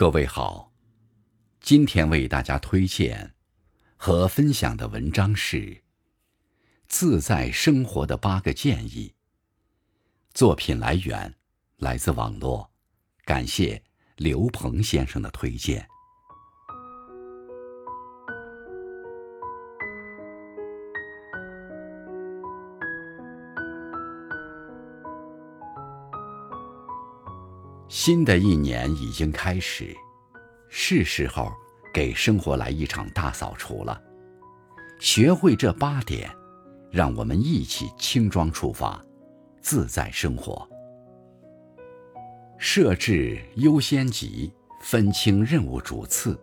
各位好，今天为大家推荐和分享的文章是《自在生活的八个建议》。作品来源来自网络，感谢刘鹏先生的推荐。新的一年已经开始，是时候给生活来一场大扫除了。学会这八点，让我们一起轻装出发，自在生活。设置优先级，分清任务主次。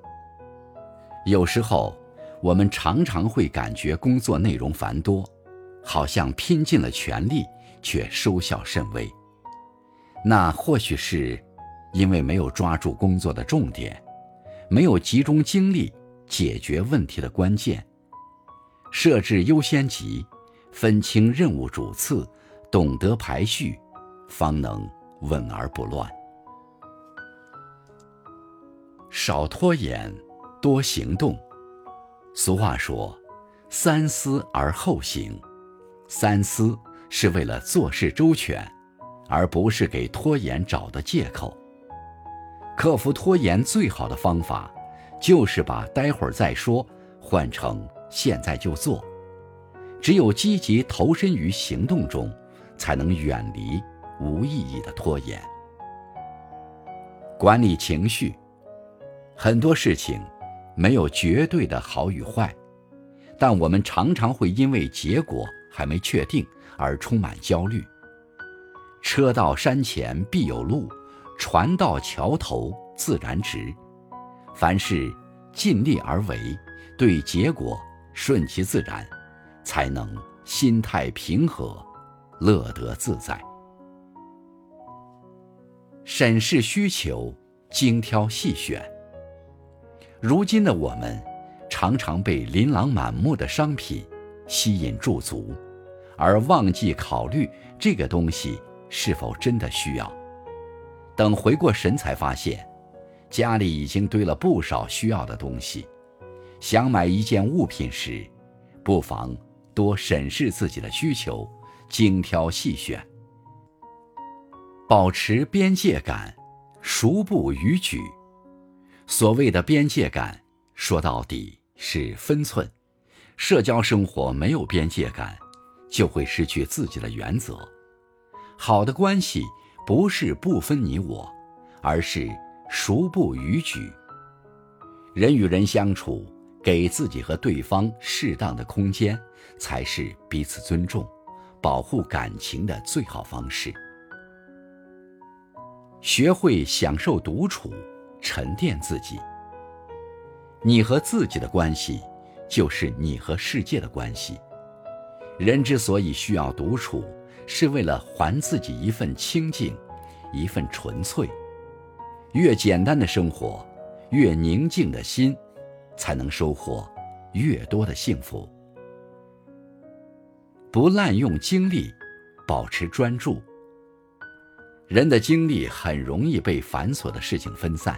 有时候，我们常常会感觉工作内容繁多，好像拼尽了全力，却收效甚微。那或许是，因为没有抓住工作的重点，没有集中精力解决问题的关键。设置优先级，分清任务主次，懂得排序，方能稳而不乱。少拖延，多行动。俗话说：“三思而后行。”三思是为了做事周全。而不是给拖延找的借口。克服拖延最好的方法，就是把“待会儿再说”换成“现在就做”。只有积极投身于行动中，才能远离无意义的拖延。管理情绪，很多事情没有绝对的好与坏，但我们常常会因为结果还没确定而充满焦虑。车到山前必有路，船到桥头自然直。凡事尽力而为，对结果顺其自然，才能心态平和，乐得自在。审视需求，精挑细选。如今的我们，常常被琳琅满目的商品吸引驻足，而忘记考虑这个东西。是否真的需要？等回过神才发现，家里已经堆了不少需要的东西。想买一件物品时，不妨多审视自己的需求，精挑细选，保持边界感，熟不逾矩。所谓的边界感，说到底是分寸。社交生活没有边界感，就会失去自己的原则。好的关系不是不分你我，而是熟不逾矩。人与人相处，给自己和对方适当的空间，才是彼此尊重、保护感情的最好方式。学会享受独处，沉淀自己。你和自己的关系，就是你和世界的关系。人之所以需要独处。是为了还自己一份清净，一份纯粹。越简单的生活，越宁静的心，才能收获越多的幸福。不滥用精力，保持专注。人的精力很容易被繁琐的事情分散，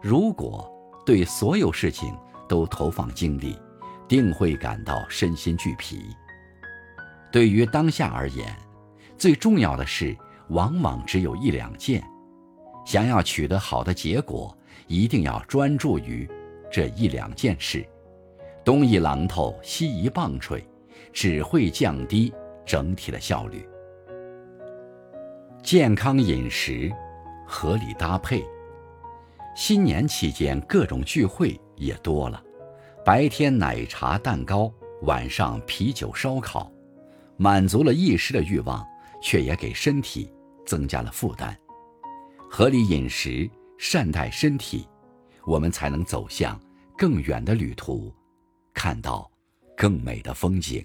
如果对所有事情都投放精力，定会感到身心俱疲。对于当下而言，最重要的事往往只有一两件，想要取得好的结果，一定要专注于这一两件事。东一榔头西一棒槌，只会降低整体的效率。健康饮食，合理搭配。新年期间各种聚会也多了，白天奶茶蛋糕，晚上啤酒烧烤，满足了一时的欲望。却也给身体增加了负担。合理饮食，善待身体，我们才能走向更远的旅途，看到更美的风景。